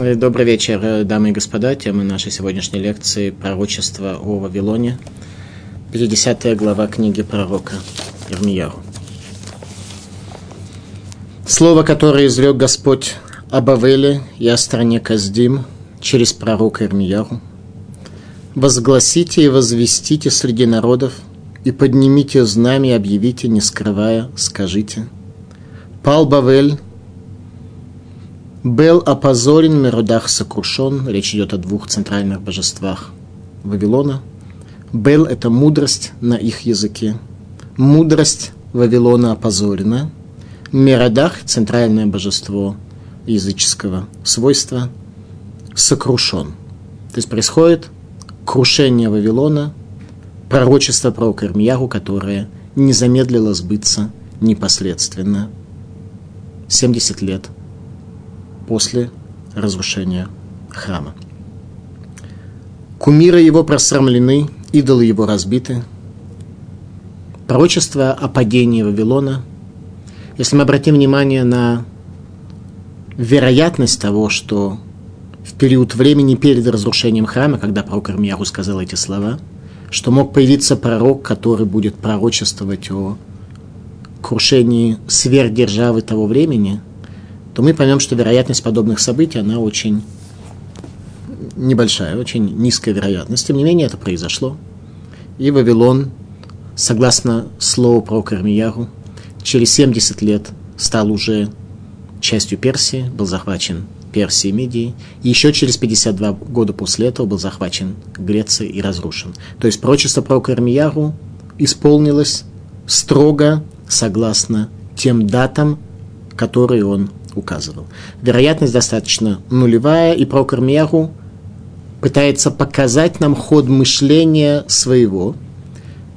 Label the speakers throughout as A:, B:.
A: Э, добрый вечер, э, дамы и господа. Тема нашей сегодняшней лекции – пророчество о Вавилоне. 50 глава книги пророка Ирмияру. Слово, которое изрек Господь об Авеле и о стране Каздим через пророка Ирмияру. «Возгласите и возвестите среди народов, и поднимите знамя объявите, не скрывая, скажите. Пал Бавель, был опозорен, Мерудах сокрушен. Речь идет о двух центральных божествах Вавилона. Бел – это мудрость на их языке. Мудрость Вавилона опозорена. Мерадах – центральное божество языческого свойства, сокрушен. То есть происходит крушение Вавилона, пророчество про Ирмиягу, которое не замедлило сбыться непосредственно 70 лет после разрушения храма. Кумиры его просрамлены, идолы его разбиты. Пророчество о падении Вавилона. Если мы обратим внимание на вероятность того, что в период времени перед разрушением храма, когда пророк Ирмияру сказал эти слова, что мог появиться пророк, который будет пророчествовать о крушении сверхдержавы того времени – то мы поймем, что вероятность подобных событий, она очень небольшая, очень низкая вероятность. Тем не менее, это произошло. И Вавилон, согласно слову про Кармияру, через 70 лет стал уже частью Персии, был захвачен Персией и Мидией, и еще через 52 года после этого был захвачен Грецией и разрушен. То есть пророчество про Кармияру исполнилось строго согласно тем датам, которые он указывал. Вероятность достаточно нулевая, и пророк Ирмияру пытается показать нам ход мышления своего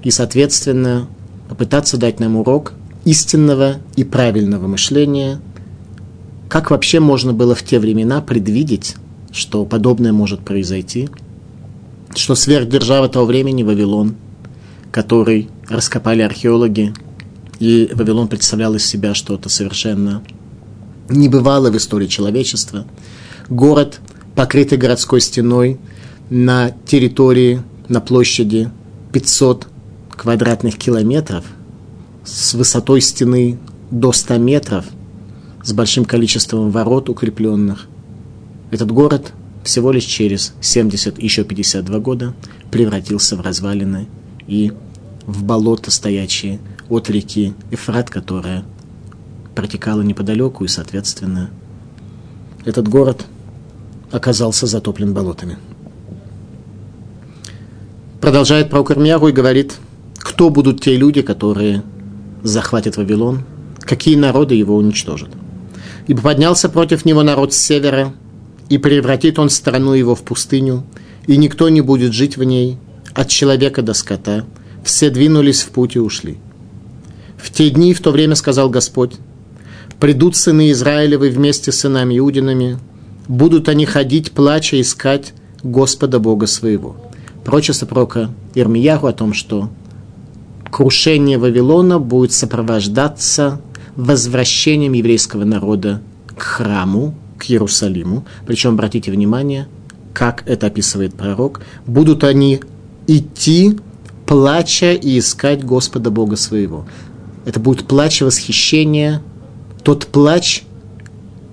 A: и, соответственно, попытаться дать нам урок истинного и правильного мышления, как вообще можно было в те времена предвидеть, что подобное может произойти, что сверхдержава того времени Вавилон, который раскопали археологи, и Вавилон представлял из себя что-то совершенно не бывало в истории человечества. Город, покрытый городской стеной на территории, на площади 500 квадратных километров, с высотой стены до 100 метров, с большим количеством ворот укрепленных. Этот город всего лишь через 70, еще 52 года превратился в развалины и в болото, стоящие от реки Эфрат, которая протекала неподалеку, и, соответственно, этот город оказался затоплен болотами. Продолжает пророк Ирмияру и говорит, кто будут те люди, которые захватят Вавилон, какие народы его уничтожат. Ибо поднялся против него народ с севера, и превратит он страну его в пустыню, и никто не будет жить в ней, от человека до скота. Все двинулись в путь и ушли. В те дни, в то время сказал Господь, Придут сыны Израилевы вместе с сынами Иудинами, будут они ходить, плача, искать Господа Бога своего. Прочество пророка Ирмияху о том, что крушение Вавилона будет сопровождаться возвращением еврейского народа к храму, к Иерусалиму. Причем, обратите внимание, как это описывает пророк, будут они идти, плача и искать Господа Бога своего. Это будет плач восхищения тот плач,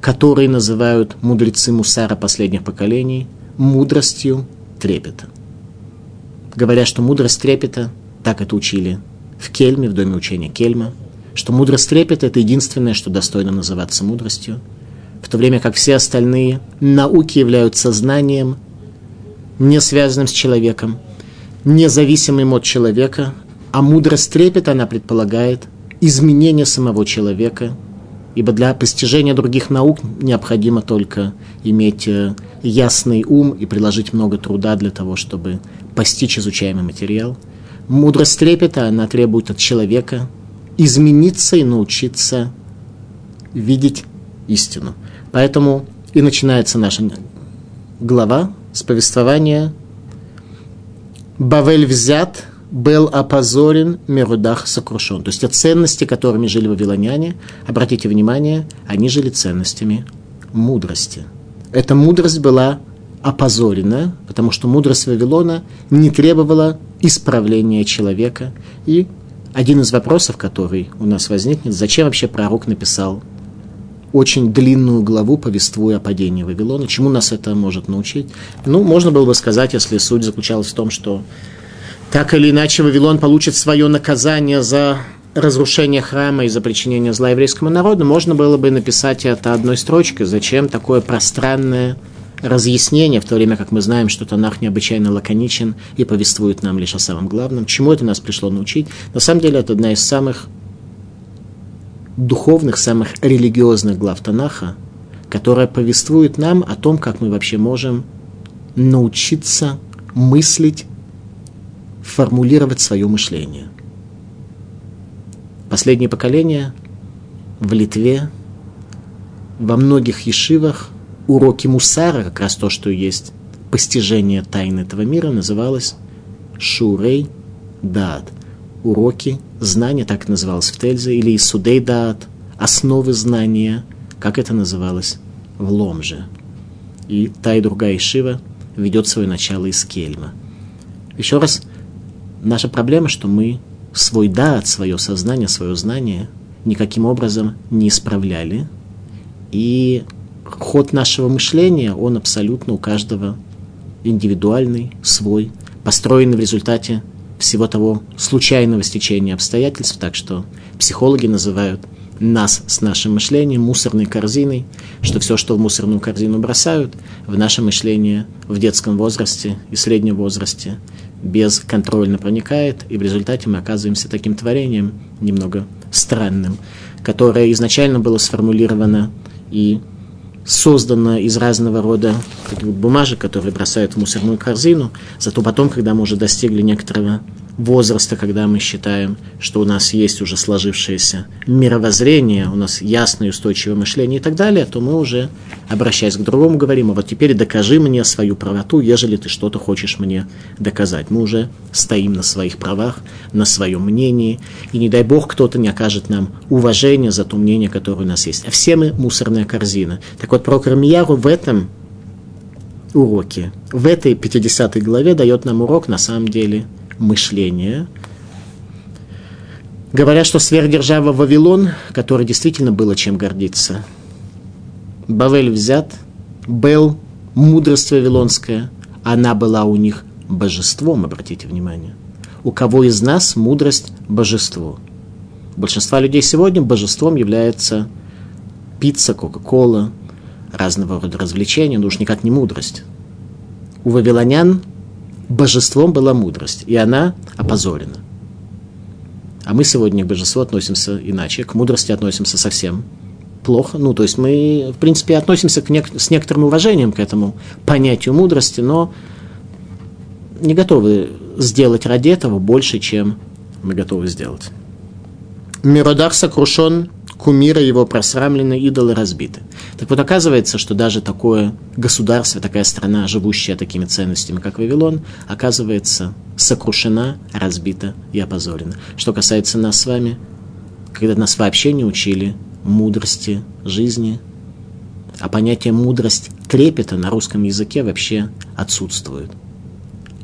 A: который называют мудрецы Мусара последних поколений мудростью трепета. Говорят, что мудрость трепета, так это учили в Кельме, в доме учения Кельма, что мудрость трепета – это единственное, что достойно называться мудростью, в то время как все остальные науки являются знанием, не связанным с человеком, независимым от человека, а мудрость трепета, она предполагает изменение самого человека – ибо для постижения других наук необходимо только иметь э, ясный ум и приложить много труда для того, чтобы постичь изучаемый материал. Мудрость трепета, она требует от человека измениться и научиться видеть истину. Поэтому и начинается наша глава с повествования «Бавель взят, был опозорен, Мерудах сокрушен. То есть те ценности, которыми жили вавилоняне, обратите внимание, они жили ценностями мудрости. эта мудрость была опозорена, потому что мудрость Вавилона не требовала исправления человека. И один из вопросов, который у нас возникнет, зачем вообще пророк написал очень длинную главу, повествуя о падении Вавилона. Чему нас это может научить? Ну, можно было бы сказать, если суть заключалась в том, что так или иначе Вавилон получит свое наказание за разрушение храма и за причинение зла еврейскому народу, можно было бы написать это одной строчкой. Зачем такое пространное разъяснение, в то время как мы знаем, что Танах необычайно лаконичен и повествует нам лишь о самом главном. Чему это нас пришло научить? На самом деле это одна из самых духовных, самых религиозных глав Танаха, которая повествует нам о том, как мы вообще можем научиться мыслить, формулировать свое мышление. Последнее поколение в Литве, во многих ешивах – уроки Мусара, как раз то, что есть постижение тайны этого мира, называлось Шурей Дат. Уроки знания, так это называлось в Тельзе, или Исудей Дат, основы знания, как это называлось в Ломже. И та и другая Ишива ведет свое начало из Кельма. Еще раз, наша проблема, что мы свой дат, свое сознание, свое знание никаким образом не исправляли. И ход нашего мышления, он абсолютно у каждого индивидуальный, свой, построенный в результате всего того случайного стечения обстоятельств, так что психологи называют нас с нашим мышлением мусорной корзиной, что все, что в мусорную корзину бросают, в наше мышление в детском возрасте и среднем возрасте бесконтрольно проникает, и в результате мы оказываемся таким творением немного странным, которое изначально было сформулировано и создано из разного рода бумажек, которые бросают в мусорную корзину, зато потом, когда мы уже достигли некоторого возраста, когда мы считаем, что у нас есть уже сложившееся мировоззрение, у нас ясное устойчивое мышление и так далее, то мы уже, обращаясь к другому, говорим, а вот теперь докажи мне свою правоту, ежели ты что-то хочешь мне доказать. Мы уже стоим на своих правах, на своем мнении, и не дай бог кто-то не окажет нам уважения за то мнение, которое у нас есть. А все мы мусорная корзина. Так вот, про Кармияру в этом уроке, в этой 50 главе дает нам урок, на самом деле, мышления. Говорят, что сверхдержава Вавилон, которой действительно было чем гордиться. Бавель взят, Бел, мудрость вавилонская, она была у них божеством, обратите внимание. У кого из нас мудрость – божество? У большинства людей сегодня божеством является пицца, кока-кола, разного рода развлечения, но уж никак не мудрость. У вавилонян божеством была мудрость, и она опозорена. А мы сегодня к божеству относимся иначе, к мудрости относимся совсем плохо. Ну, то есть мы, в принципе, относимся к нек- с некоторым уважением к этому понятию мудрости, но не готовы сделать ради этого больше, чем мы готовы сделать. Миродах сокрушен кумира его просрамлены, идолы разбиты. Так вот, оказывается, что даже такое государство, такая страна, живущая такими ценностями, как Вавилон, оказывается сокрушена, разбита и опозорена. Что касается нас с вами, когда нас вообще не учили мудрости жизни, а понятие мудрость трепета на русском языке вообще отсутствует.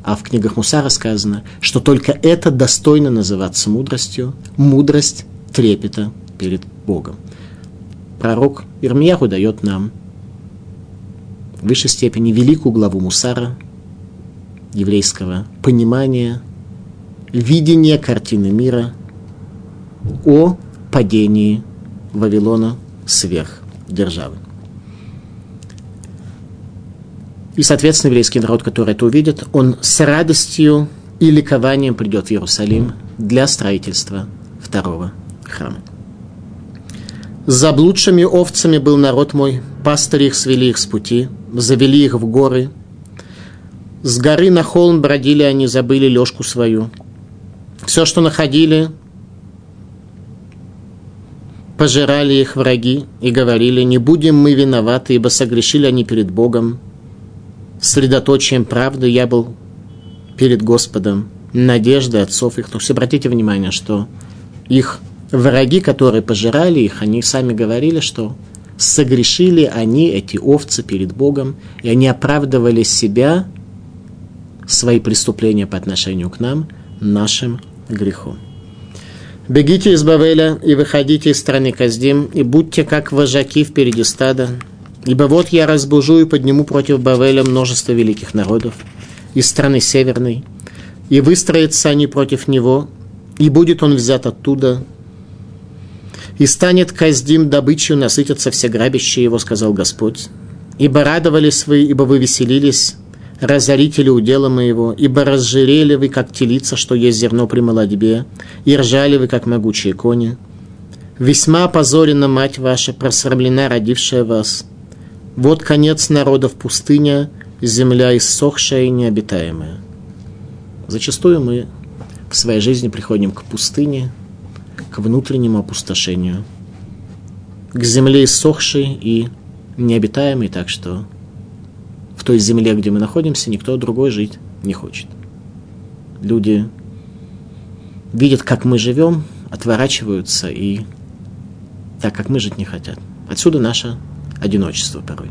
A: А в книгах Мусара сказано, что только это достойно называться мудростью, мудрость трепета перед Богом. Пророк Ирмияху дает нам в высшей степени великую главу Мусара, еврейского понимания, видения картины мира о падении Вавилона сверх державы. И, соответственно, еврейский народ, который это увидит, он с радостью и ликованием придет в Иерусалим для строительства второго храма. Заблудшими овцами был народ мой, пастыри их свели их с пути, завели их в горы. С горы на холм бродили они, забыли лёжку свою. Все, что находили, пожирали их враги и говорили, не будем мы виноваты, ибо согрешили они перед Богом. Средоточием правды я был перед Господом, надеждой отцов их. То есть обратите внимание, что их враги, которые пожирали их, они сами говорили, что Согрешили они, эти овцы, перед Богом, и они оправдывали себя, свои преступления по отношению к нам, нашим грехом. Бегите из Бавеля и выходите из страны Каздим, и будьте как вожаки впереди стада, ибо вот я разбужу и подниму против Бавеля множество великих народов из страны Северной, и выстроятся они против него, и будет он взят оттуда, и станет Каздим добычей, насытятся все грабящие его, сказал Господь. Ибо радовались вы, ибо вы веселились, разорители удела моего, ибо разжирели вы, как телица, что есть зерно при молодьбе, и ржали вы, как могучие кони. Весьма опозорена мать ваша, просрамлена родившая вас. Вот конец народов пустыня, земля иссохшая и необитаемая. Зачастую мы в своей жизни приходим к пустыне, к внутреннему опустошению, к земле иссохшей и необитаемой, так что в той земле, где мы находимся, никто другой жить не хочет. Люди видят, как мы живем, отворачиваются и так, как мы жить не хотят. Отсюда наше одиночество порой.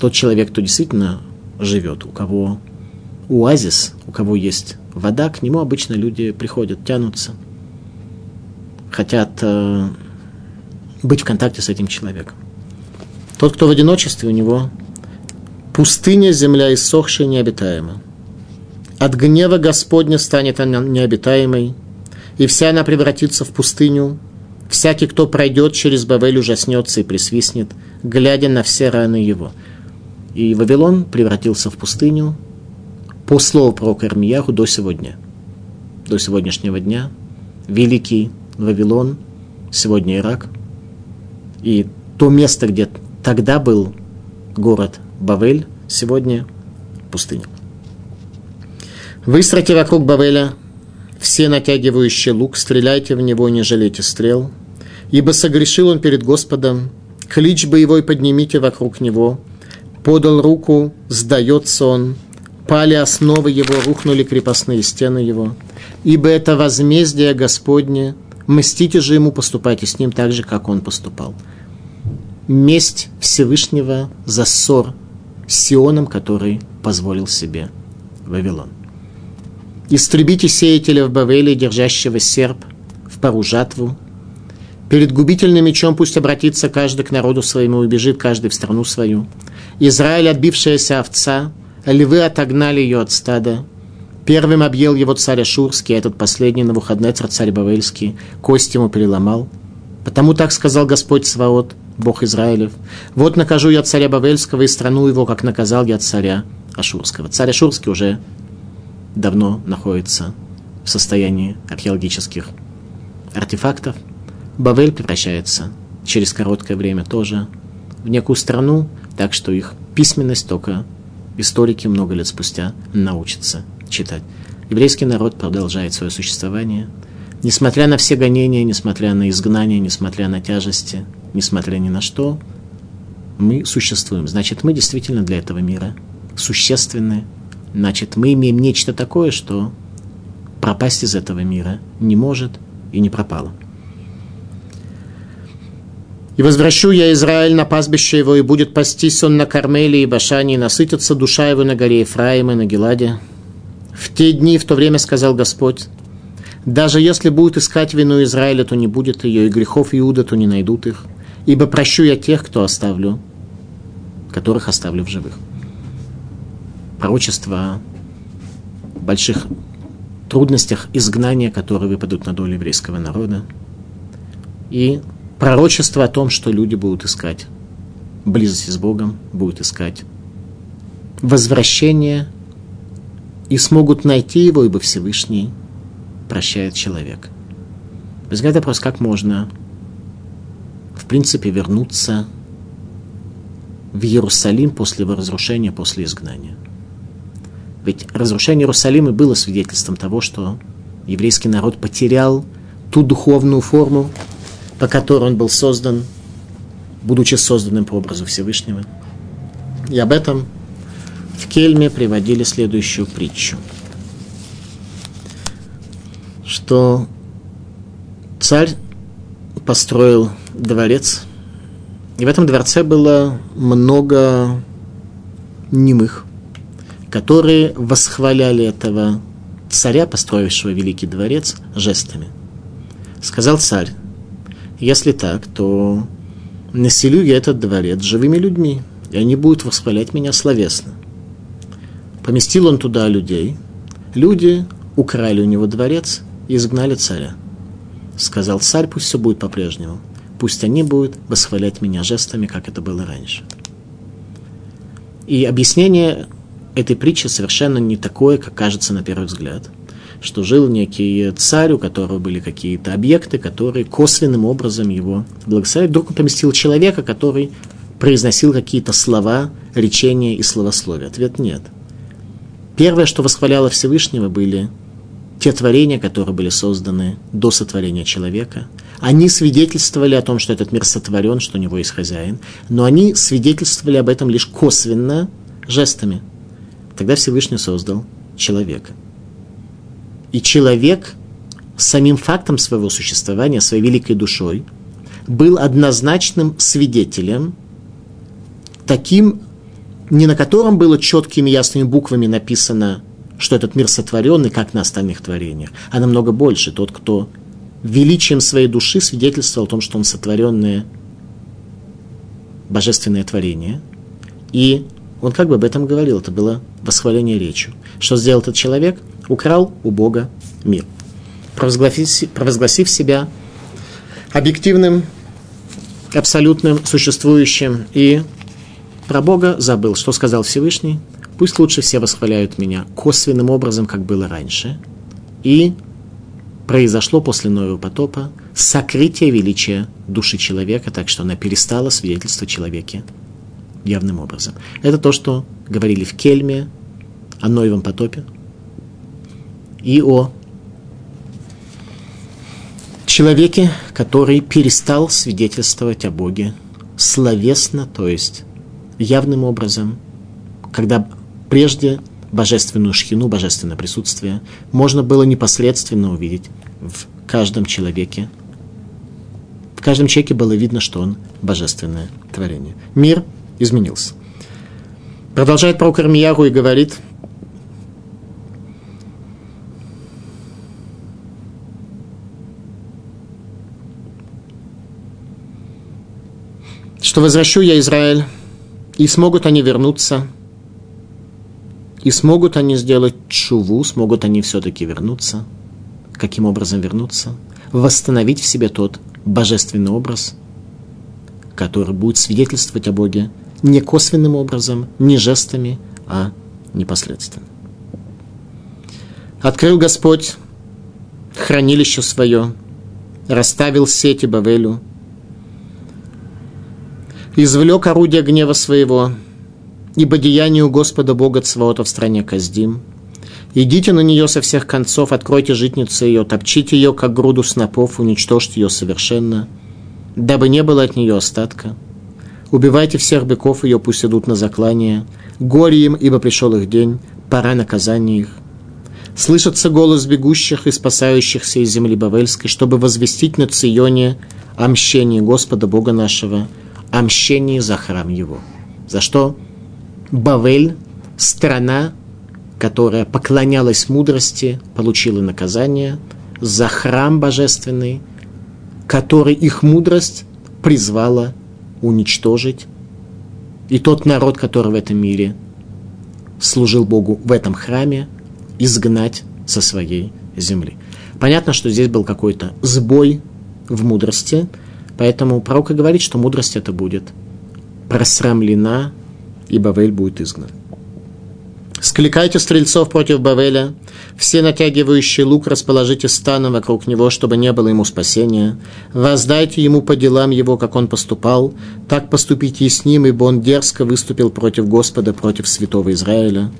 A: Тот человек, кто действительно живет, у кого оазис, у кого есть вода, к нему обычно люди приходят, тянутся, хотят э, быть в контакте с этим человеком. Тот, кто в одиночестве, у него пустыня, земля иссохшая, необитаема. От гнева Господня станет она необитаемой, и вся она превратится в пустыню. Всякий, кто пройдет через Бавель, ужаснется и присвистнет, глядя на все раны его. И Вавилон превратился в пустыню, по слову пророка Ирмияху до сегодня. До сегодняшнего дня великий Вавилон, сегодня Ирак. И то место, где тогда был город Бавель, сегодня пустыня. Выстройте вокруг Бавеля все натягивающие лук, стреляйте в него, не жалейте стрел, ибо согрешил он перед Господом, клич боевой поднимите вокруг него, подал руку, сдается он, пали основы его, рухнули крепостные стены его. Ибо это возмездие Господне, мстите же ему, поступайте с ним так же, как он поступал. Месть Всевышнего за ссор с Сионом, который позволил себе Вавилон. Истребите сеятеля в Бавеле, держащего серп в пару жатву. Перед губительным мечом пусть обратится каждый к народу своему убежит каждый в страну свою. Израиль, отбившаяся овца, львы отогнали ее от стада. Первым объел его царь Ашурский, а этот последний на выходной царь Бавельский, кость ему переломал. Потому так сказал Господь Сваот, Бог Израилев. Вот накажу я царя Бавельского и страну его, как наказал я царя Ашурского. Царь Ашурский уже давно находится в состоянии археологических артефактов. Бавель превращается через короткое время тоже в некую страну, так что их письменность только историки много лет спустя научатся читать. Еврейский народ продолжает свое существование, несмотря на все гонения, несмотря на изгнание, несмотря на тяжести, несмотря ни на что, мы существуем. Значит, мы действительно для этого мира существенны. Значит, мы имеем нечто такое, что пропасть из этого мира не может и не пропало. И возвращу я Израиль на пастбище его, и будет пастись он на Кармеле и Башане, и насытится душа его на горе Ефраима на Геладе. В те дни, в то время сказал Господь, даже если будут искать вину Израиля, то не будет ее, и грехов Иуда, то не найдут их, ибо прощу я тех, кто оставлю, которых оставлю в живых. Пророчество о больших трудностях изгнания, которые выпадут на долю еврейского народа. И пророчество о том, что люди будут искать близости с Богом, будут искать возвращение и смогут найти его, ибо Всевышний прощает человека. Возникает вопрос, как можно, в принципе, вернуться в Иерусалим после его разрушения, после изгнания. Ведь разрушение Иерусалима было свидетельством того, что еврейский народ потерял ту духовную форму, по которой он был создан, будучи созданным по образу Всевышнего. И об этом в Кельме приводили следующую притчу, что царь построил дворец И в этом дворце было много немых, которые восхваляли этого царя, построившего великий дворец, жестами. Сказал царь, если так, то населю я этот дворец живыми людьми, и они будут восхвалять меня словесно. Поместил он туда людей. Люди украли у него дворец и изгнали царя. Сказал царь, пусть все будет по-прежнему. Пусть они будут восхвалять меня жестами, как это было раньше. И объяснение этой притчи совершенно не такое, как кажется на первый взгляд. Что жил некий царь, у которого были какие-то объекты, которые косвенным образом его благословили. Вдруг он поместил человека, который произносил какие-то слова, речения и словословия. Ответ нет. Первое, что восхваляло Всевышнего, были те творения, которые были созданы до сотворения человека. Они свидетельствовали о том, что этот мир сотворен, что у него есть хозяин, но они свидетельствовали об этом лишь косвенно, жестами. Тогда Всевышний создал человека. И человек самим фактом своего существования, своей великой душой, был однозначным свидетелем, таким, не на котором было четкими ясными буквами написано что этот мир сотворенный, как на остальных творениях, а намного больше. Тот, кто величием своей души свидетельствовал о том, что он сотворенное божественное творение. И он как бы об этом говорил, это было восхваление речью. Что сделал этот человек? Украл у Бога мир. Провозгласив, провозгласив себя объективным, абсолютным, существующим. И про Бога забыл, что сказал Всевышний – Пусть лучше все восхваляют меня косвенным образом, как было раньше. И произошло после Нового потопа сокрытие величия души человека, так что она перестала свидетельствовать человеке явным образом. Это то, что говорили в Кельме о Новом потопе и о человеке, который перестал свидетельствовать о Боге словесно, то есть явным образом, когда прежде божественную шхину, божественное присутствие, можно было непосредственно увидеть в каждом человеке. В каждом человеке было видно, что он божественное творение. Мир изменился. Продолжает пророк Ирмиягу и говорит, что возвращу я Израиль, и смогут они вернуться – и смогут они сделать чуву, смогут они все-таки вернуться. Каким образом вернуться? Восстановить в себе тот божественный образ, который будет свидетельствовать о Боге не косвенным образом, не жестами, а непосредственно. Открыл Господь хранилище свое, расставил сети Бавелю, извлек орудие гнева своего – ибо деянию Господа Бога Цваота в стране Каздим. Идите на нее со всех концов, откройте житницу ее, топчите ее, как груду снопов, уничтожьте ее совершенно, дабы не было от нее остатка. Убивайте всех быков ее, пусть идут на заклание. Горе им, ибо пришел их день, пора наказания их. Слышится голос бегущих и спасающихся из земли Бавельской, чтобы возвестить на Ционе о мщении Господа Бога нашего, о мщении за храм Его. За что? Бавель, страна, которая поклонялась мудрости, получила наказание за храм божественный, который их мудрость призвала уничтожить. И тот народ, который в этом мире служил Богу в этом храме, изгнать со своей земли. Понятно, что здесь был какой-то сбой в мудрости, поэтому пророк говорит, что мудрость это будет просрамлена и Бавель будет изгнан. Скликайте стрельцов против Бавеля, все натягивающие лук расположите станом вокруг него, чтобы не было ему спасения. Воздайте ему по делам его, как он поступал, так поступите и с ним, ибо он дерзко выступил против Господа, против святого Израиля.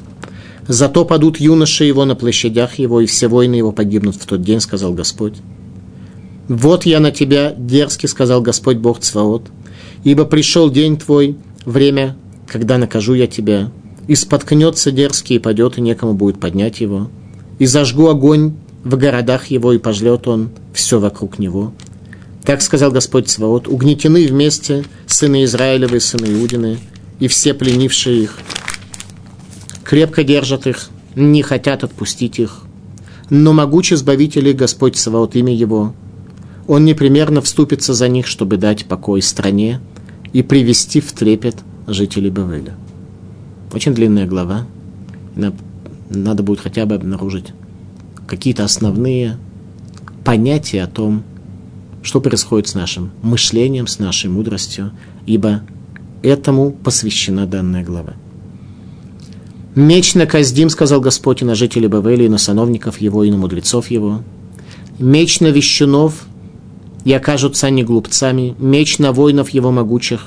A: Зато падут юноши его на площадях его, и все воины его погибнут в тот день, сказал Господь. Вот я на тебя, дерзкий, сказал Господь Бог Цваот, ибо пришел день твой, время когда накажу я тебя, и споткнется дерзкий и падет, и некому будет поднять его, и зажгу огонь в городах его, и пожлет он все вокруг него. Так сказал Господь Сваот, угнетены вместе сыны Израилевы и сыны Иудины, и все пленившие их. Крепко держат их, не хотят отпустить их. Но могучий избавитель Господь Саваот имя Его, Он непременно вступится за них, чтобы дать покой стране и привести в трепет жителей Бавеля. Очень длинная глава. Надо будет хотя бы обнаружить какие-то основные понятия о том, что происходит с нашим мышлением, с нашей мудростью, ибо этому посвящена данная глава. Меч на Каздим, сказал Господь, и на жителей Бавели, и на сановников его, и на мудрецов его. Меч на вещунов, и окажутся они глупцами. Меч на воинов его могучих,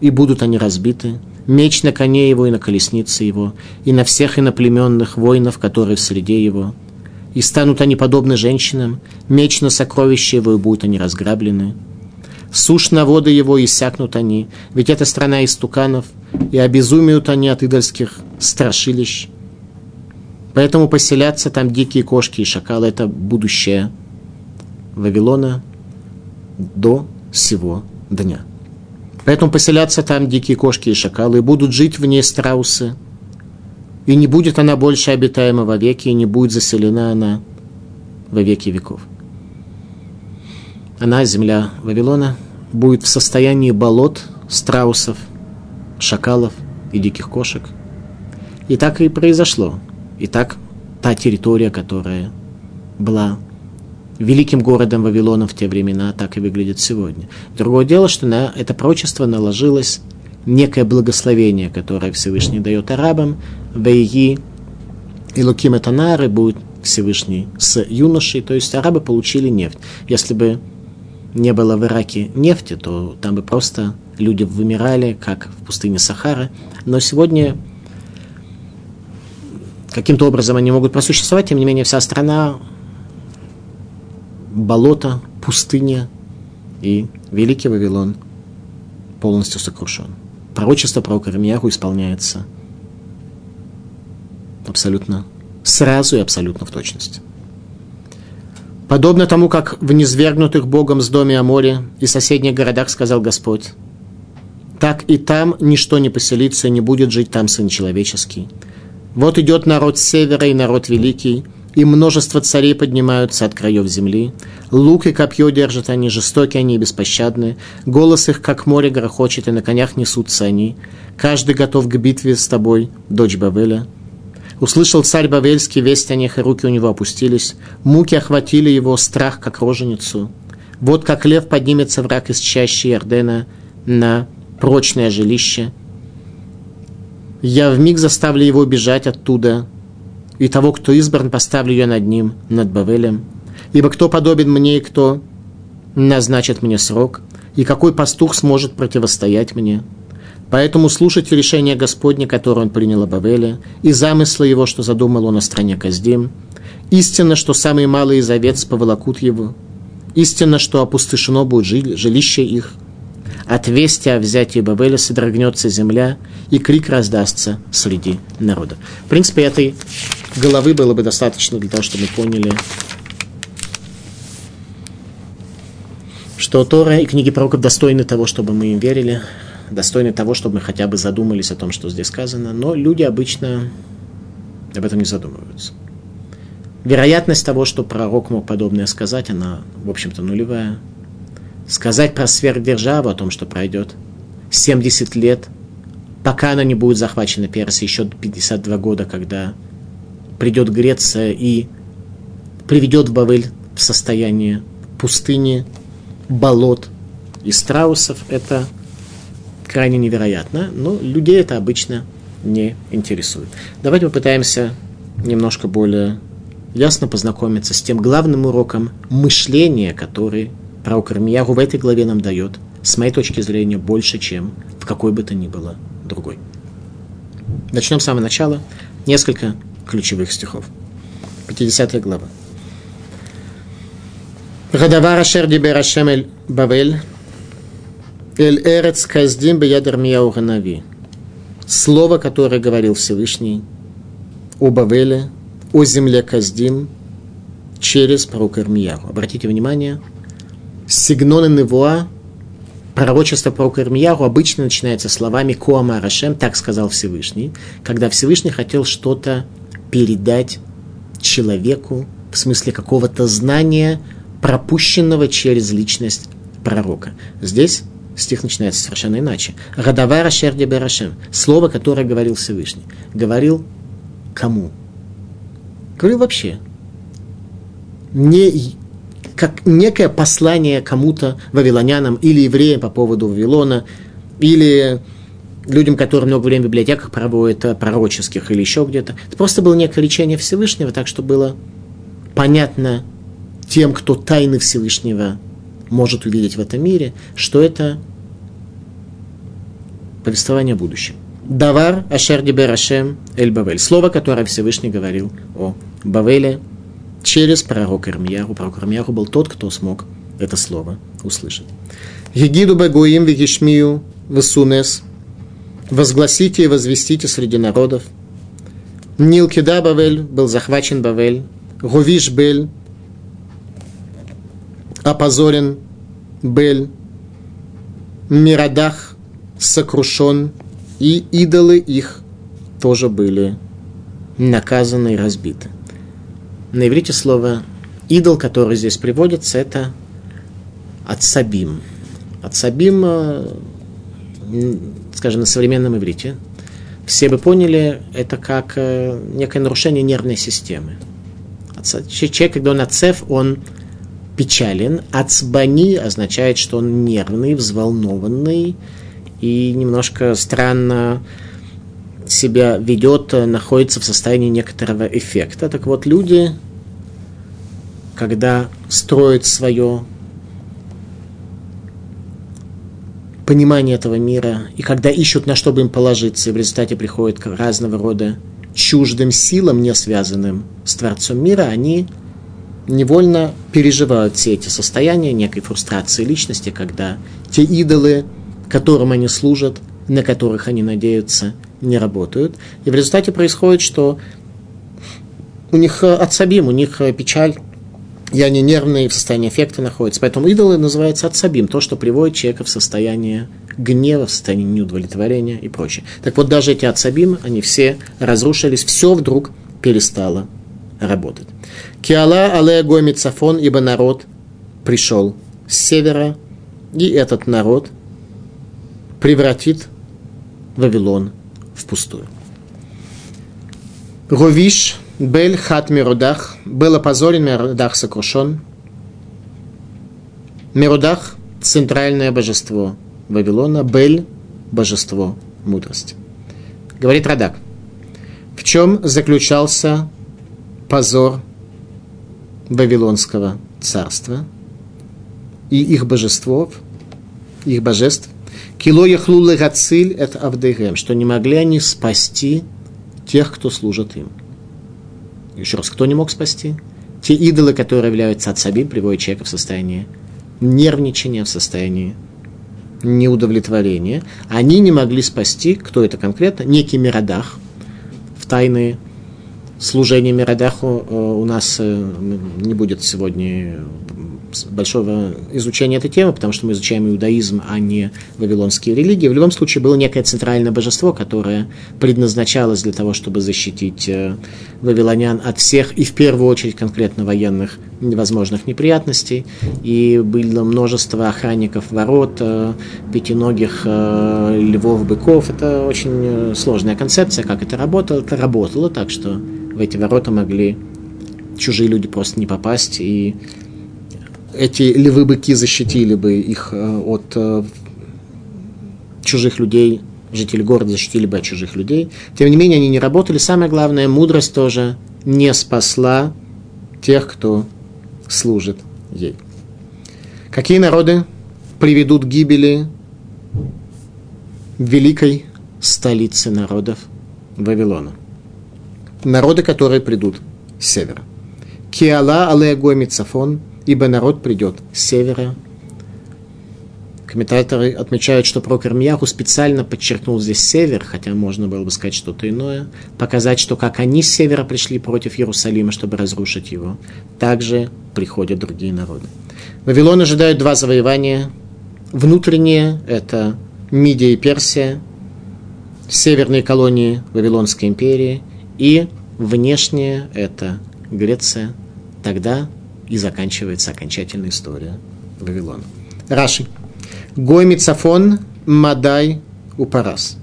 A: и будут они разбиты. Меч на коне его и на колеснице его, и на всех иноплеменных воинов, которые в среде его. И станут они подобны женщинам, меч на сокровище его, и будут они разграблены. Сушь на воды его, иссякнут они, ведь это страна истуканов, и обезумеют они от идольских страшилищ. Поэтому поселятся там дикие кошки и шакалы. Это будущее Вавилона до сего дня. Поэтому поселятся там дикие кошки и шакалы, и будут жить в ней страусы. И не будет она больше обитаема вовеки, и не будет заселена она во веки веков. Она, земля Вавилона, будет в состоянии болот, страусов, шакалов и диких кошек – и так и произошло. И так та территория, которая была великим городом Вавилона в те времена, так и выглядит сегодня. Другое дело, что на это прочество наложилось некое благословение, которое Всевышний дает арабам, Вейги и Луким Этанары будет Всевышний с юношей, то есть арабы получили нефть. Если бы не было в Ираке нефти, то там бы просто люди вымирали, как в пустыне Сахара. Но сегодня каким-то образом они могут просуществовать, тем не менее вся страна болото, пустыня и Великий Вавилон полностью сокрушен. Пророчество про Кармияху исполняется абсолютно сразу и абсолютно в точности. Подобно тому, как в низвергнутых Богом с доме о море и соседних городах сказал Господь, так и там ничто не поселится и не будет жить там Сын Человеческий – вот идет народ с севера и народ великий, и множество царей поднимаются от краев земли. Лук и копье держат они, жестоки они и беспощадны. Голос их, как море, грохочет, и на конях несутся они. Каждый готов к битве с тобой, дочь Бавеля. Услышал царь Бавельский весть о них, и руки у него опустились. Муки охватили его, страх, как роженицу. Вот как лев поднимется враг из чащи Иордена на прочное жилище – я в миг заставлю его бежать оттуда, и того, кто избран, поставлю я над ним, над Бавелем. Ибо кто подобен мне и кто назначит мне срок, и какой пастух сможет противостоять мне. Поэтому слушайте решение Господне, которое он принял о Бавеле, и замыслы его, что задумал он о стране Каздим. Истинно, что самые малые из овец поволокут его. Истинно, что опустошено будет жилище их – от вести о взятии Бабеля содрогнется земля, и крик раздастся среди народа. В принципе, этой головы было бы достаточно для того, чтобы мы поняли, что Тора и книги пророков достойны того, чтобы мы им верили, достойны того, чтобы мы хотя бы задумались о том, что здесь сказано, но люди обычно об этом не задумываются. Вероятность того, что пророк мог подобное сказать, она, в общем-то, нулевая сказать про сверхдержаву, о том, что пройдет 70 лет, пока она не будет захвачена Персией, еще 52 года, когда придет Греция и приведет Бавель в состояние пустыни, болот и страусов, это крайне невероятно, но людей это обычно не интересует. Давайте попытаемся немножко более ясно познакомиться с тем главным уроком мышления, который пророк Ирмиягу в этой главе нам дает, с моей точки зрения, больше, чем в какой бы то ни было другой. Начнем с самого начала. Несколько ключевых стихов. 50 глава. Радавар Ашер Дибер Ашем Эль Бавель Эль Эрец Каздим Беядер Мияу Ханави. Слово, которое говорил Всевышний о Бавеле, о земле Каздим через пророка Ирмиягу. Обратите внимание, Сигнон и Невуа, пророчество про Кармияру обычно начинается словами Коама Рашем, так сказал Всевышний, когда Всевышний хотел что-то передать человеку в смысле какого-то знания, пропущенного через личность пророка. Здесь стих начинается совершенно иначе. Радавара шерди берашем. Слово, которое говорил Всевышний. Говорил кому? Говорил вообще. Не как некое послание кому-то, вавилонянам или евреям по поводу Вавилона, или людям, которые много времени в библиотеках проводят, э, пророческих или еще где-то. Это просто было некое речение Всевышнего, так что было понятно тем, кто тайны Всевышнего может увидеть в этом мире, что это повествование о будущем. Давар Ашер Дибер Ашем Эль Бавель. Слово, которое Всевышний говорил о Бавеле через пророка Ирмияру. Пророк Ирмияру был тот, кто смог это слово услышать. Егиду Багуим Вегишмию Весунес. Возгласите и возвестите среди народов. Нилкида Бавель был захвачен Бавель. Гувиш Бель опозорен Бель. Мирадах сокрушен, и идолы их тоже были наказаны и разбиты. На иврите слово идол, который здесь приводится, это отсабим. Отсабим, э, скажем, на современном иврите, все бы поняли, это как э, некое нарушение нервной системы. Человек, когда он отцев, он печален. Ацбани означает, что он нервный, взволнованный, и немножко странно себя ведет, находится в состоянии некоторого эффекта. Так вот, люди, когда строят свое понимание этого мира, и когда ищут, на что бы им положиться, и в результате приходят к разного рода чуждым силам, не связанным с Творцом мира, они невольно переживают все эти состояния некой фрустрации личности, когда те идолы, которым они служат, на которых они надеются, не работают. И в результате происходит, что у них отсабим, у них печаль, и они нервные, в состоянии эффекта находятся. Поэтому идолы называются отсабим, то, что приводит человека в состояние гнева, в состояние неудовлетворения и прочее. Так вот, даже эти отсабим, они все разрушились, все вдруг перестало работать. Киала але гомицафон, ибо народ пришел с севера, и этот народ – превратит Вавилон в пустую. Ровиш, Бель, Хат, Миродах, был опозорен, Миродах сокрушен. Миродах – центральное божество Вавилона, Бель – божество мудрости. Говорит Радак, в чем заключался позор Вавилонского царства и их божествов, их божеств – Кило яхлу легациль это авдегем, что не могли они спасти тех, кто служит им. Еще раз, кто не мог спасти? Те идолы, которые являются отцами, приводят человека в состояние нервничания, в состоянии неудовлетворения. Они не могли спасти, кто это конкретно, некий Мирадах, в тайные служения Мирадаху э, у нас э, не будет сегодня большого изучения этой темы, потому что мы изучаем иудаизм, а не вавилонские религии. В любом случае было некое центральное божество, которое предназначалось для того, чтобы защитить э, вавилонян от всех и в первую очередь конкретно военных невозможных неприятностей. И было множество охранников ворот, э, пятиногих э, львов, быков. Это очень сложная концепция, как это работало. Это работало так, что в эти ворота могли чужие люди просто не попасть и эти львы-быки защитили бы их э, от э, чужих людей, жители города защитили бы от чужих людей. Тем не менее, они не работали. Самое главное, мудрость тоже не спасла тех, кто служит ей. Какие народы приведут к гибели великой столицы народов Вавилона? Народы, которые придут с севера. Киала алеагой мицафон – ибо народ придет с севера. Комментаторы отмечают, что пророк Ирмияху специально подчеркнул здесь север, хотя можно было бы сказать что-то иное, показать, что как они с севера пришли против Иерусалима, чтобы разрушить его, также приходят другие народы. Вавилон ожидает два завоевания. Внутреннее – это Мидия и Персия, северные колонии Вавилонской империи, и внешнее – это Греция. Тогда и заканчивается окончательная история Вавилона. Раши. Гой Мицафон, Мадай, Упарас.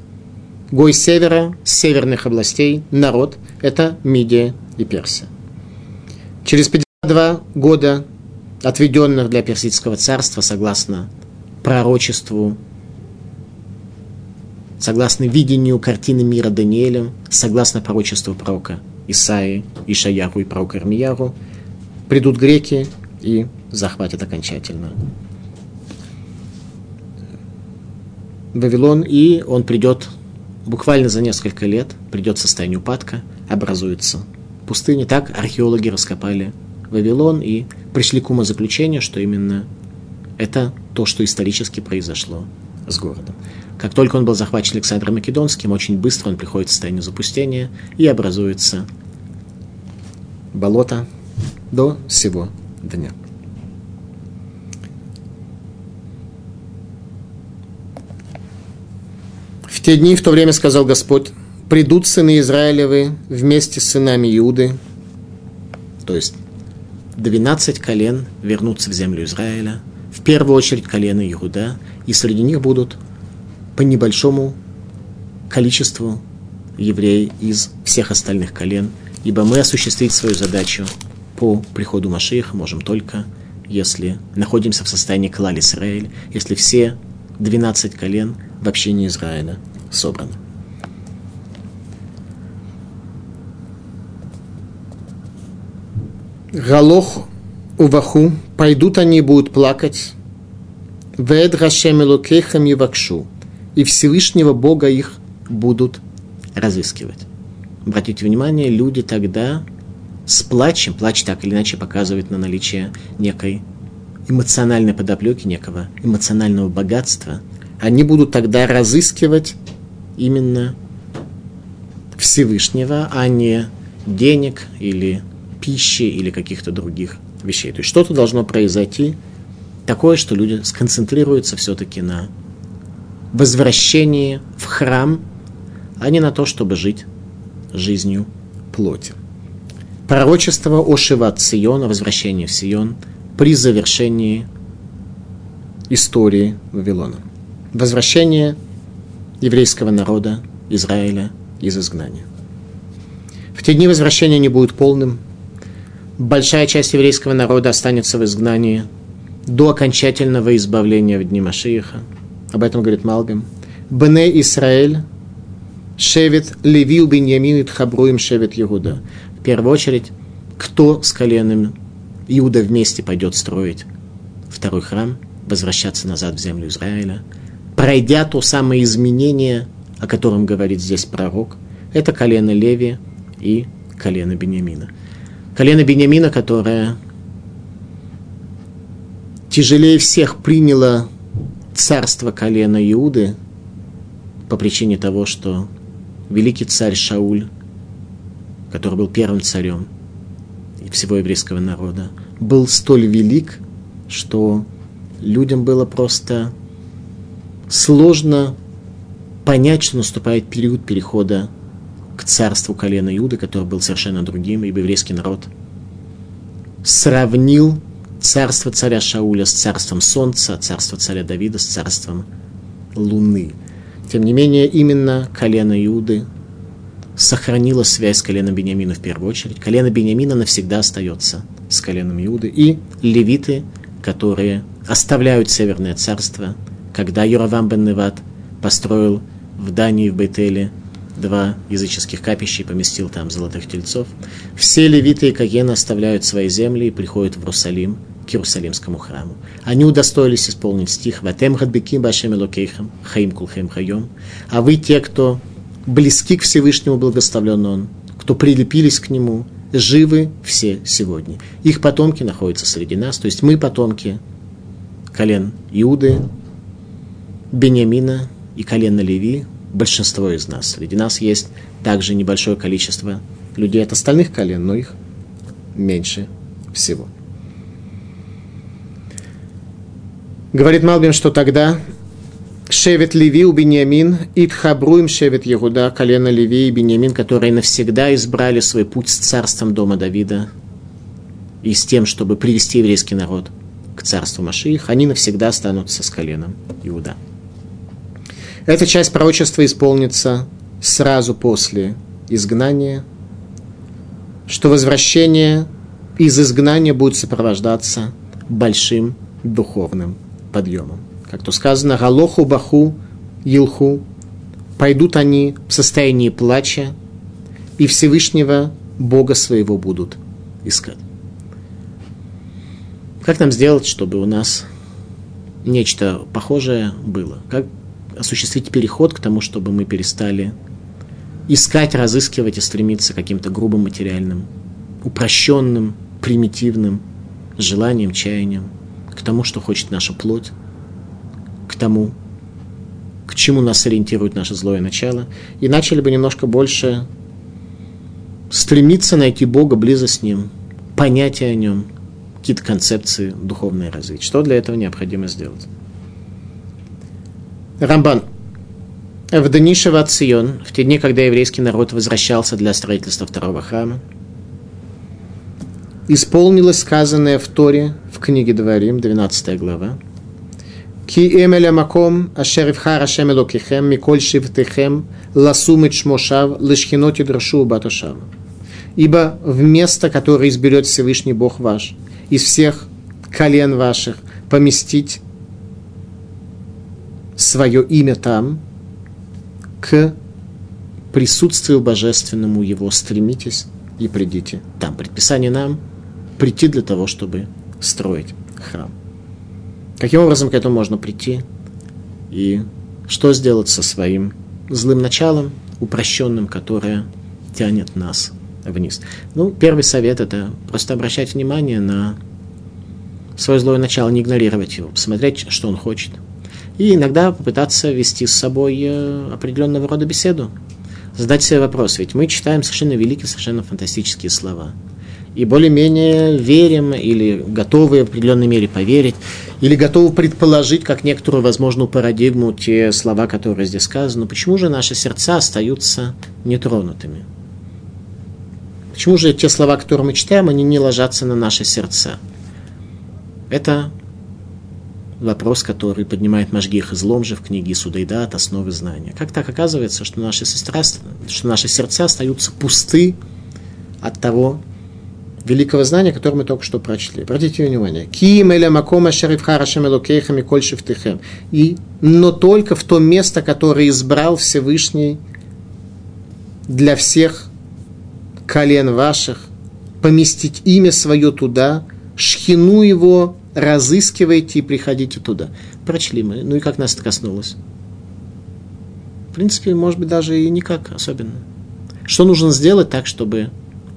A: Гой севера, северных областей, народ – это Мидия и Персия. Через 52 года, отведенных для Персидского царства, согласно пророчеству, согласно видению картины мира Даниэлем, согласно пророчеству пророка Исаи, Ишаяру и пророка Ирмияру, придут греки и захватят окончательно Вавилон, и он придет буквально за несколько лет, придет в состояние упадка, образуется пустыня. Так археологи раскопали Вавилон и пришли к умозаключению, что именно это то, что исторически произошло с городом. Как только он был захвачен Александром Македонским, очень быстро он приходит в состояние запустения и образуется болото до сего дня. В те дни, в то время сказал Господь, придут сыны Израилевы вместе с сынами Иуды, то есть 12 колен вернутся в землю Израиля, в первую очередь колено Иуда, и среди них будут по небольшому количеству евреи из всех остальных колен, ибо мы осуществить свою задачу по приходу Машииха можем только, если находимся в состоянии клали Израиль, если все 12 колен в общении Израиля собраны. Галох уваху, пойдут они и будут плакать. Вед Рашем Элокехам Евакшу, и Всевышнего Бога их будут разыскивать. Обратите внимание, люди тогда с плачем, плач так или иначе показывает на наличие некой эмоциональной подоплеки, некого эмоционального богатства, они будут тогда разыскивать именно Всевышнего, а не денег или пищи или каких-то других вещей. То есть что-то должно произойти такое, что люди сконцентрируются все-таки на возвращении в храм, а не на то, чтобы жить жизнью плоти. Пророчество о Шиват Сион, о возвращении в Сион, при завершении истории Вавилона. Возвращение еврейского народа Израиля из изгнания. В те дни возвращения не будет полным. Большая часть еврейского народа останется в изгнании до окончательного избавления в дни Машииха. Об этом говорит Малбим. Бне Исраэль, Шевет Левил Беньямин Хабруим Шевет Иуда. В первую очередь, кто с коленом Иуда вместе пойдет строить второй храм, возвращаться назад в землю Израиля, пройдя то самое изменение, о котором говорит здесь пророк, это колено Леви и колено Бениамина. Колено Бениамина, которое тяжелее всех приняло царство колена Иуды по причине того, что великий царь Шауль, который был первым царем всего еврейского народа, был столь велик, что людям было просто сложно понять, что наступает период перехода к царству колена Иуды, который был совершенно другим, ибо еврейский народ сравнил царство царя Шауля с царством солнца, царство царя Давида с царством луны. Тем не менее, именно колено Иуды сохранило связь с коленом Бениамина в первую очередь. Колено Бениамина навсегда остается с коленом Иуды. И левиты, которые оставляют Северное царство, когда Юравам бен Неват построил в Дании, в Бейтеле, два языческих капища и поместил там золотых тельцов. Все левиты и Каген оставляют свои земли и приходят в Иерусалим, к Иерусалимскому храму. Они удостоились исполнить стих «Ватем хадбеким башем элокейхам, хаим кулхем хайом». А вы те, кто близки к Всевышнему, благословлен Он, кто прилепились к Нему, живы все сегодня. Их потомки находятся среди нас, то есть мы потомки колен Иуды, Бениамина и колена Леви, большинство из нас. Среди нас есть также небольшое количество людей от остальных колен, но их меньше всего. Говорит Малбин, что тогда Шевет Леви у Бениамин, Итхабруем Шевет Егуда, колено Леви и Бениамин, которые навсегда избрали свой путь с царством дома Давида и с тем, чтобы привести еврейский народ к царству Машиих, они навсегда останутся с коленом Иуда. Эта часть пророчества исполнится сразу после изгнания, что возвращение из изгнания будет сопровождаться большим духовным подъемом. Как то сказано, «Галоху баху илху» пойдут они в состоянии плача, и Всевышнего Бога своего будут искать. Как нам сделать, чтобы у нас нечто похожее было? Как осуществить переход к тому, чтобы мы перестали искать, разыскивать и стремиться к каким-то грубым материальным, упрощенным, примитивным желаниям, чаяниям, к тому, что хочет наша плоть, к тому, к чему нас ориентирует наше злое начало, и начали бы немножко больше стремиться найти Бога, близость с Ним, понятия о Нем, какие-то концепции духовное развить. Что для этого необходимо сделать? Рамбан. В Данишева Цион, в те дни, когда еврейский народ возвращался для строительства второго храма, исполнилось сказанное в Торе в книге Дворим, 12 глава. Ки эмеля маком ашер ивхар ашем элокихем миколь шивтехем ласумит шмошав лишхиноти драшу батушав. Ибо в место, которое изберет Всевышний Бог ваш, из всех колен ваших поместить свое имя там, к присутствию божественному его стремитесь и придите там. Предписание нам прийти для того, чтобы строить храм. Каким образом к этому можно прийти? И что сделать со своим злым началом, упрощенным, которое тянет нас вниз? Ну, первый совет – это просто обращать внимание на свое злое начало, не игнорировать его, посмотреть, что он хочет – и иногда попытаться вести с собой э, определенного рода беседу. Задать себе вопрос, ведь мы читаем совершенно великие, совершенно фантастические слова. И более-менее верим или готовы в определенной мере поверить, или готовы предположить, как некоторую возможную парадигму, те слова, которые здесь сказаны. Почему же наши сердца остаются нетронутыми? Почему же те слова, которые мы читаем, они не ложатся на наши сердца? Это вопрос, который поднимает Машгих излом же в книге Судайда от основы знания. Как так оказывается, что наши, сестра, что наши сердца остаются пусты от того великого знания, которое мы только что прочли. Обратите внимание. Ким эля макома шарифха рашем элокейхам и коль шифтыхем. И, но только в то место, которое избрал Всевышний для всех колен ваших, поместить имя свое туда, шхину его разыскивайте и приходите туда. Прочли мы. Ну и как нас это коснулось? В принципе, может быть, даже и никак особенно. Что нужно сделать так, чтобы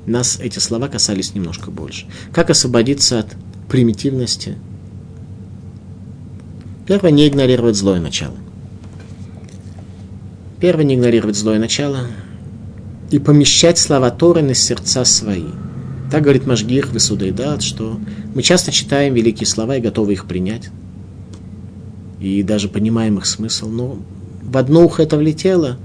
A: нас эти слова касались немножко больше? Как освободиться от примитивности? Первое, не игнорировать злое начало. Первое, не игнорировать злое начало и помещать слова Торы на сердца свои – так говорит Машгир Весудайдат, что мы часто читаем великие слова и готовы их принять. И даже понимаем их смысл. Но в одно ухо это влетело,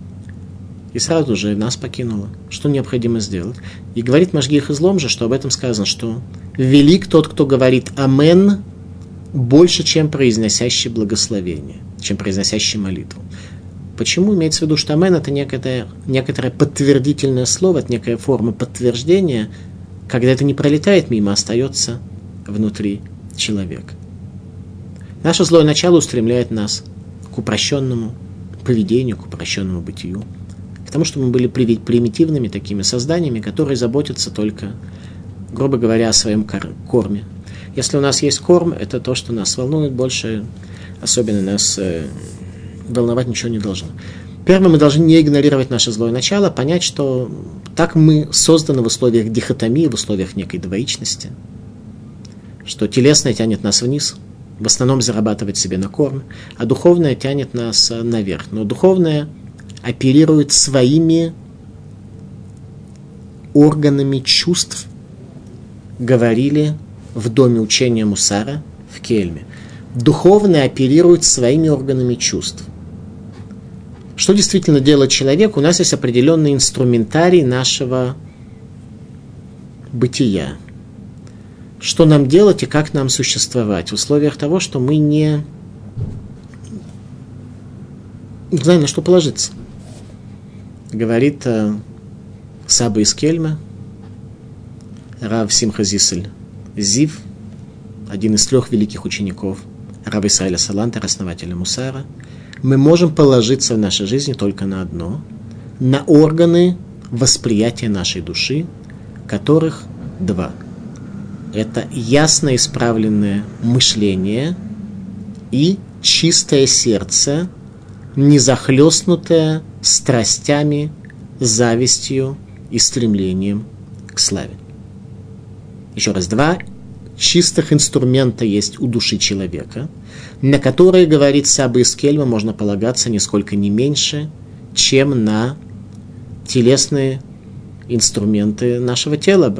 A: и сразу же нас покинуло. Что необходимо сделать? И говорит Машгих излом же, что об этом сказано, что велик тот, кто говорит «Амен» больше, чем произносящий благословение, чем произносящий молитву. Почему имеется в виду, что «Амен» – это некоторое, некоторое подтвердительное слово, это некая форма подтверждения – когда это не пролетает мимо, остается внутри человека. Наше злое начало устремляет нас к упрощенному поведению, к упрощенному бытию, к тому, чтобы мы были примитивными такими созданиями, которые заботятся только, грубо говоря, о своем корме. Если у нас есть корм, это то, что нас волнует больше, особенно нас э, волновать ничего не должно. Первое, мы должны не игнорировать наше злое начало, понять, что так мы созданы в условиях дихотомии, в условиях некой двоичности, что телесное тянет нас вниз, в основном зарабатывать себе на корм, а духовное тянет нас наверх. Но духовное оперирует своими органами чувств, говорили в доме учения Мусара в Кельме. духовное оперирует своими органами чувств. Что действительно делает человек? У нас есть определенный инструментарий нашего бытия. Что нам делать и как нам существовать в условиях того, что мы не, не знаем, на что положиться. Говорит э, Саба из Кельма, Рав Симхазисель Зив, один из трех великих учеников Рава Исраиля Салантера, основателя Мусара, мы можем положиться в нашей жизни только на одно, на органы восприятия нашей души, которых два. Это ясно исправленное мышление и чистое сердце, не захлестнутое страстями, завистью и стремлением к славе. Еще раз, два чистых инструмента есть у души человека, на которые, говорит Саба из Кельма, можно полагаться нисколько не меньше, чем на телесные инструменты нашего тела,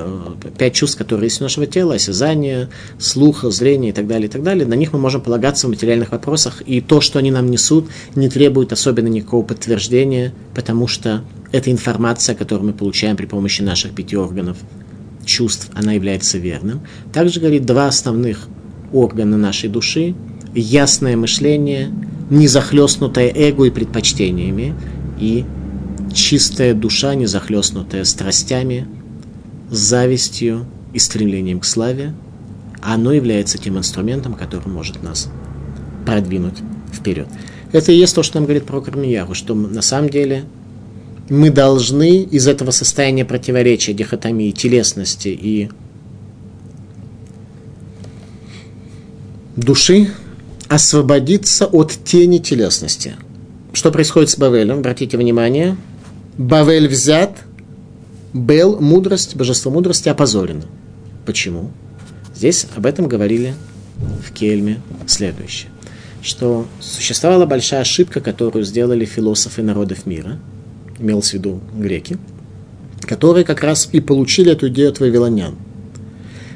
A: пять чувств, которые есть у нашего тела, осязание, слух, зрение и так далее, и так далее, на них мы можем полагаться в материальных вопросах, и то, что они нам несут, не требует особенно никакого подтверждения, потому что это информация, которую мы получаем при помощи наших пяти органов чувств, она является верным. Также, говорит, два основных органа нашей души, ясное мышление, не захлестнутое эго и предпочтениями, и чистая душа, не захлестнутая страстями, завистью и стремлением к славе, оно является тем инструментом, который может нас продвинуть вперед. Это и есть то, что нам говорит про Кармияру, что на самом деле мы должны из этого состояния противоречия, дихотомии, телесности и души освободиться от тени телесности. Что происходит с Бавелем? Обратите внимание – Бавель взят, Бел, мудрость, божество мудрости опозорено. Почему? Здесь об этом говорили в Кельме следующее. Что существовала большая ошибка, которую сделали философы народов мира, имелось в виду греки, которые как раз и получили эту идею от вавилонян.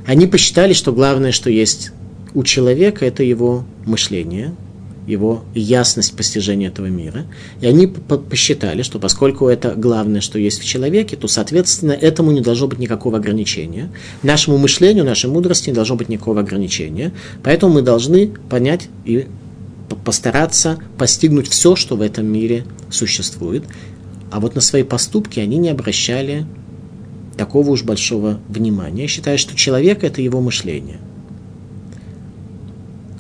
A: Они посчитали, что главное, что есть у человека, это его мышление – его ясность постижения этого мира. И они посчитали, что поскольку это главное, что есть в человеке, то, соответственно, этому не должно быть никакого ограничения. Нашему мышлению, нашей мудрости не должно быть никакого ограничения. Поэтому мы должны понять и постараться постигнуть все, что в этом мире существует. А вот на свои поступки они не обращали такого уж большого внимания, считая, что человек – это его мышление –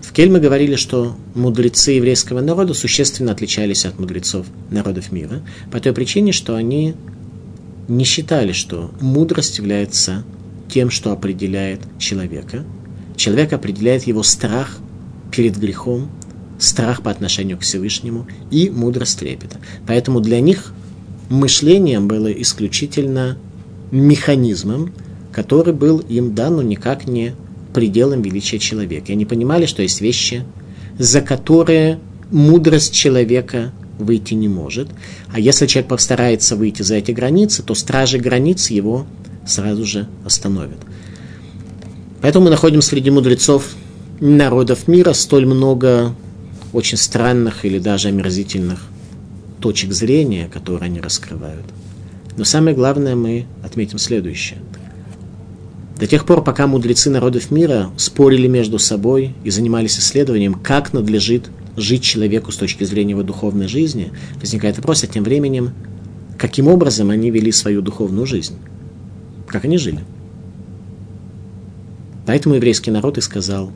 A: в Кель мы говорили, что мудрецы еврейского народа существенно отличались от мудрецов народов мира, по той причине, что они не считали, что мудрость является тем, что определяет человека. Человек определяет его страх перед грехом, страх по отношению к Всевышнему и мудрость трепета. Поэтому для них мышлением было исключительно механизмом, который был им дан, но никак не пределом величия человека. И они понимали, что есть вещи, за которые мудрость человека выйти не может. А если человек постарается выйти за эти границы, то стражи границ его сразу же остановят. Поэтому мы находим среди мудрецов народов мира столь много очень странных или даже омерзительных точек зрения, которые они раскрывают. Но самое главное мы отметим следующее – до тех пор, пока мудрецы народов мира спорили между собой и занимались исследованием, как надлежит жить человеку с точки зрения его духовной жизни, возникает вопрос, а тем временем, каким образом они вели свою духовную жизнь, как они жили. Поэтому еврейский народ и сказал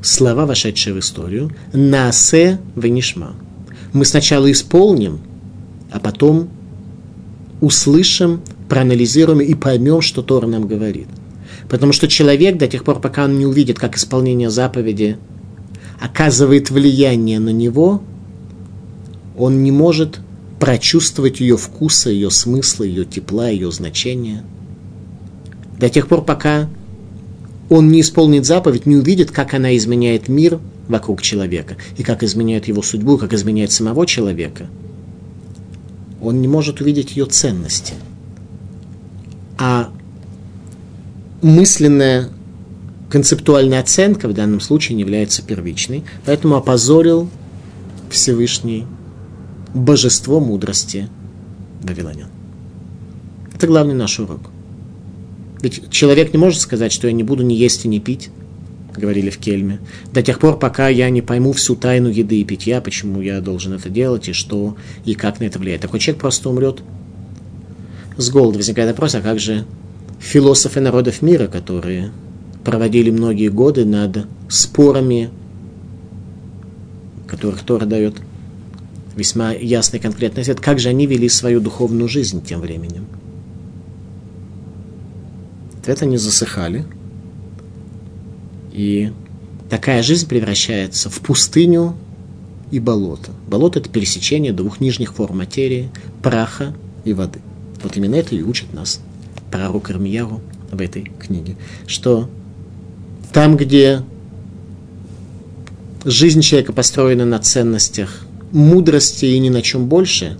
A: слова, вошедшие в историю, «Насе венишма». Мы сначала исполним, а потом услышим, проанализируем и поймем, что Тора нам говорит. Потому что человек до тех пор, пока он не увидит, как исполнение заповеди оказывает влияние на него, он не может прочувствовать ее вкуса, ее смысла, ее тепла, ее значения. До тех пор, пока он не исполнит заповедь, не увидит, как она изменяет мир вокруг человека, и как изменяет его судьбу, как изменяет самого человека, он не может увидеть ее ценности. А мысленное концептуальная оценка в данном случае не является первичной, поэтому опозорил Всевышний божество мудрости Вавилонян. Это главный наш урок. Ведь человек не может сказать, что я не буду ни есть и ни пить, говорили в Кельме, до тех пор, пока я не пойму всю тайну еды и питья, почему я должен это делать, и что, и как на это влияет. Такой человек просто умрет с голода. Возникает вопрос, а как же философы народов мира, которые проводили многие годы над спорами, которых Тора дает весьма ясный конкретный ответ, как же они вели свою духовную жизнь тем временем. Ответ они засыхали – и такая жизнь превращается в пустыню и болото. Болото – это пересечение двух нижних форм материи, праха и воды. Вот именно это и учит нас пророк Ирмияру в этой книге, что там, где жизнь человека построена на ценностях мудрости и ни на чем больше,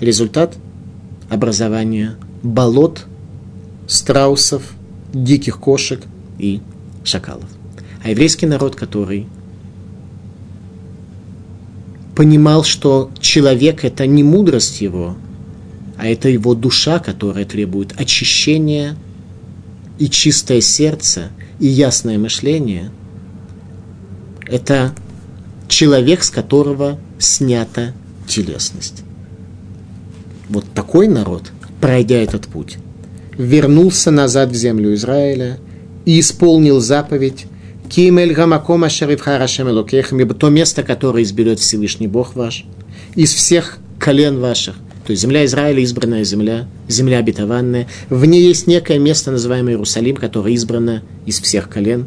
A: результат образования болот, страусов, диких кошек и шакалов. А еврейский народ, который понимал, что человек – это не мудрость его, а это его душа, которая требует очищения и чистое сердце, и ясное мышление. Это человек, с которого снята телесность. Вот такой народ, пройдя этот путь, вернулся назад в землю Израиля и исполнил заповедь Кимель гамакома шарифха рашем элокехам, ибо то место, которое изберет Всевышний Бог ваш, из всех колен ваших, то есть земля Израиля избранная земля, земля обетованная. В ней есть некое место, называемое Иерусалим, которое избрано из всех колен,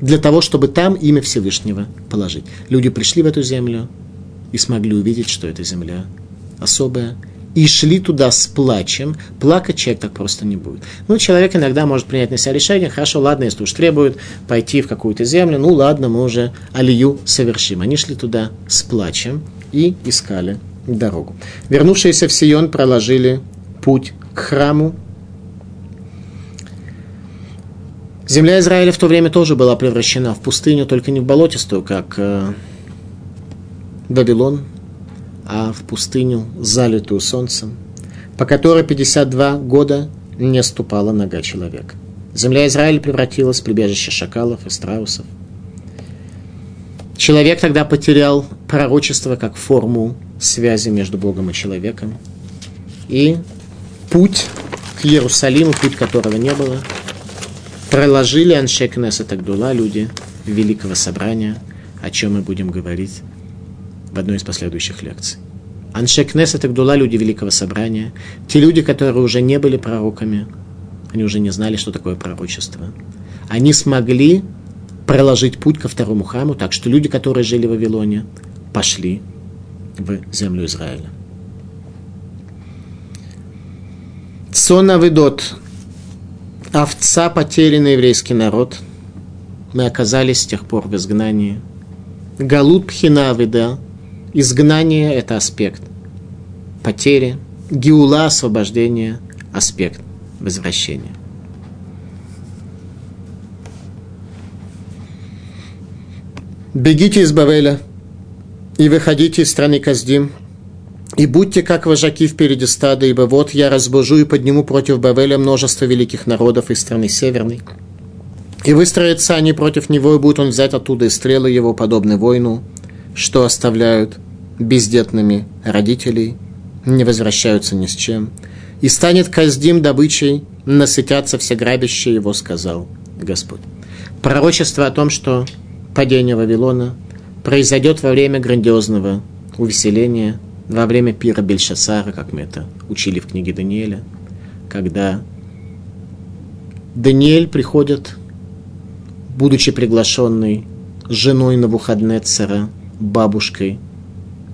A: для того, чтобы там имя Всевышнего положить. Люди пришли в эту землю и смогли увидеть, что эта земля особая, и шли туда с плачем, плакать человек так просто не будет. Ну, человек иногда может принять на себя решение, хорошо, ладно, если уж требует пойти в какую-то землю, ну ладно, мы уже алию совершим. Они шли туда с плачем и искали дорогу. Вернувшиеся в Сион проложили путь к храму. Земля Израиля в то время тоже была превращена в пустыню, только не в болотистую, как э, Вавилон, а в пустыню, залитую солнцем, по которой 52 года не ступала нога человека. Земля Израиля превратилась в прибежище шакалов и страусов. Человек тогда потерял пророчество как форму связи между Богом и человеком. И путь к Иерусалиму, путь которого не было, проложили Аншек Несет люди Великого Собрания, о чем мы будем говорить в одной из последующих лекций. Аншекнес – это Гдула, люди Великого Собрания. Те люди, которые уже не были пророками, они уже не знали, что такое пророчество. Они смогли проложить путь ко второму храму, так что люди, которые жили в Вавилоне, пошли в землю Израиля. Цона Ведот, овца потерянный еврейский народ. Мы оказались с тех пор в изгнании. Галут Пхина Веда, Изгнание – это аспект потери, гиула – освобождение, аспект возвращения. Бегите из Бавеля и выходите из страны Каздим, и будьте как вожаки впереди стада, ибо вот я разбужу и подниму против Бавеля множество великих народов из страны Северной. И выстроятся они против него, и будет он взять оттуда и стрелы его, подобны войну, что оставляют бездетными родителей, не возвращаются ни с чем. И станет каздим добычей, насытятся все грабящие его, сказал Господь. Пророчество о том, что падение Вавилона произойдет во время грандиозного увеселения, во время пира Бельшасара, как мы это учили в книге Даниэля, когда Даниэль приходит, будучи приглашенный женой на выходные цара, бабушкой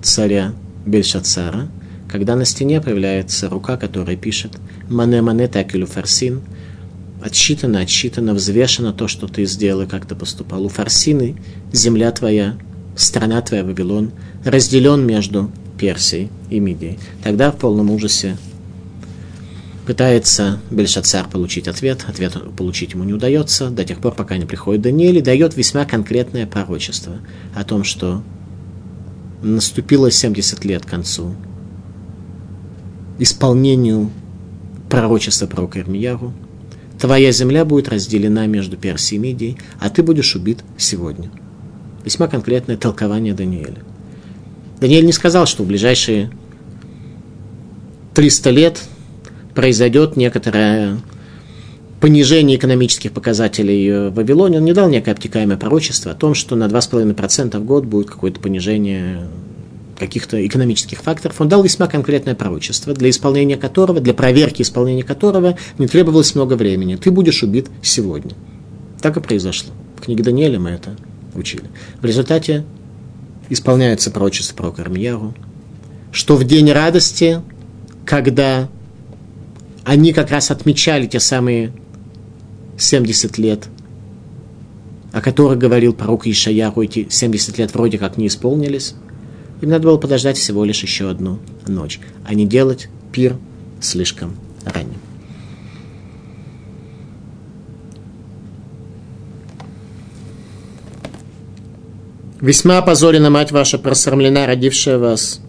A: царя Бельшацара, когда на стене появляется рука, которая пишет «Мане-мане такилю фарсин», отсчитано, отсчитано, взвешено то, что ты сделал и как ты поступал. У Фарсины земля твоя, страна твоя, Вавилон, разделен между Персией и Мидией. Тогда в полном ужасе Пытается Бельшацар получить ответ, ответ получить ему не удается, до тех пор, пока не приходит Даниэль и дает весьма конкретное пророчество о том, что наступило 70 лет к концу исполнению пророчества пророка Ирмияру. Твоя земля будет разделена между Персией и Мидией, а ты будешь убит сегодня. Весьма конкретное толкование Даниэля. Даниэль не сказал, что в ближайшие 300 лет произойдет некоторое понижение экономических показателей в Вавилоне, он не дал некое обтекаемое пророчество о том, что на 2,5% в год будет какое-то понижение каких-то экономических факторов. Он дал весьма конкретное пророчество, для исполнения которого, для проверки исполнения которого не требовалось много времени. Ты будешь убит сегодня. Так и произошло. В книге Даниэля мы это учили. В результате исполняется пророчество про Кармияру, что в день радости, когда они как раз отмечали те самые 70 лет, о которых говорил пророк Ишаяру, эти 70 лет вроде как не исполнились, им надо было подождать всего лишь еще одну ночь, а не делать пир слишком ранним. Весьма опозорена мать ваша, просрамлена, родившая вас.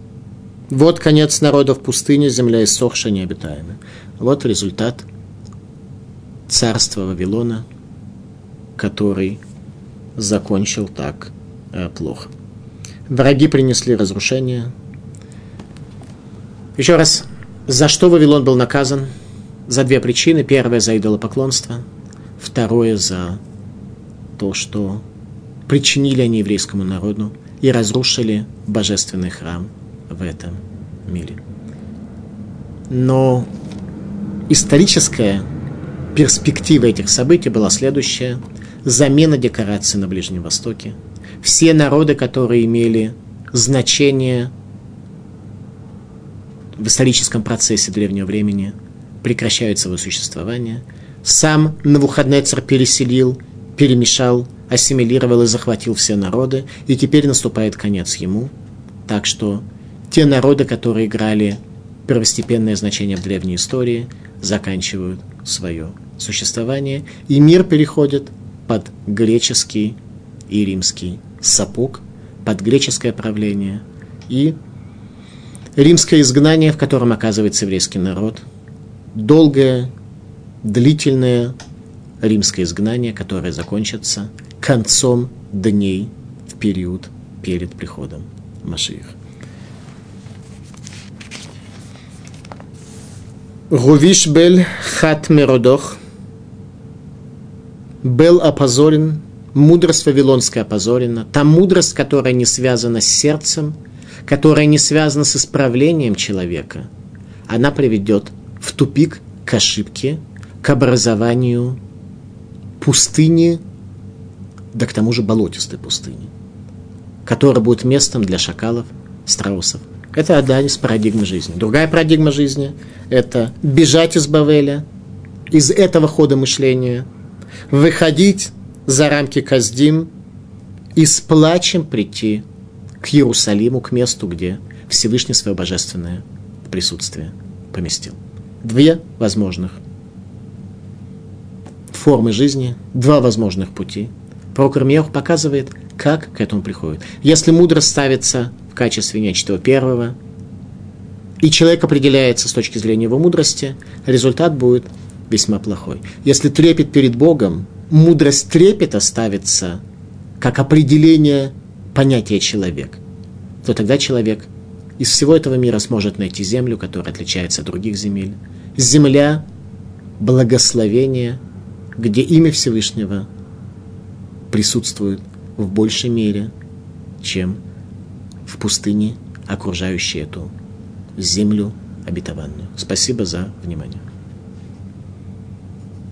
A: Вот конец народа в пустыне, земля иссохшая, необитаемая. Вот результат царства Вавилона, который закончил так э, плохо. Враги принесли разрушение. Еще раз, за что Вавилон был наказан? За две причины. Первое за идолопоклонство, второе за то, что причинили они еврейскому народу и разрушили божественный храм в этом мире. Но историческая перспектива этих событий была следующая. Замена декораций на Ближнем Востоке. Все народы, которые имели значение в историческом процессе древнего времени, прекращают свое существование. Сам Навуходнецер переселил, перемешал, ассимилировал и захватил все народы, и теперь наступает конец ему. Так что те народы, которые играли первостепенное значение в древней истории, заканчивают свое существование, и мир переходит под греческий и римский сапог, под греческое правление и римское изгнание, в котором оказывается еврейский народ, долгое, длительное римское изгнание, которое закончится концом дней в период перед приходом Машиих. Гувиш Бель Хат Меродох был опозорен, мудрость вавилонская опозорена, та мудрость, которая не связана с сердцем, которая не связана с исправлением человека, она приведет в тупик к ошибке, к образованию пустыни, да к тому же болотистой пустыни, которая будет местом для шакалов, страусов это одна из парадигм жизни. Другая парадигма жизни – это бежать из Бавеля, из этого хода мышления, выходить за рамки Каздим и с плачем прийти к Иерусалиму, к месту, где Всевышний свое божественное присутствие поместил. Две возможных формы жизни, два возможных пути. Пророк Ирмияху показывает, как к этому приходит. Если мудрость ставится в качестве нечто первого, и человек определяется с точки зрения его мудрости, результат будет весьма плохой. Если трепет перед Богом, мудрость трепета ставится как определение понятия человек, то тогда человек из всего этого мира сможет найти землю, которая отличается от других земель. Земля благословения, где имя Всевышнего присутствует в большей мере, чем в пустыне, окружающей эту землю обетованную. Спасибо за внимание.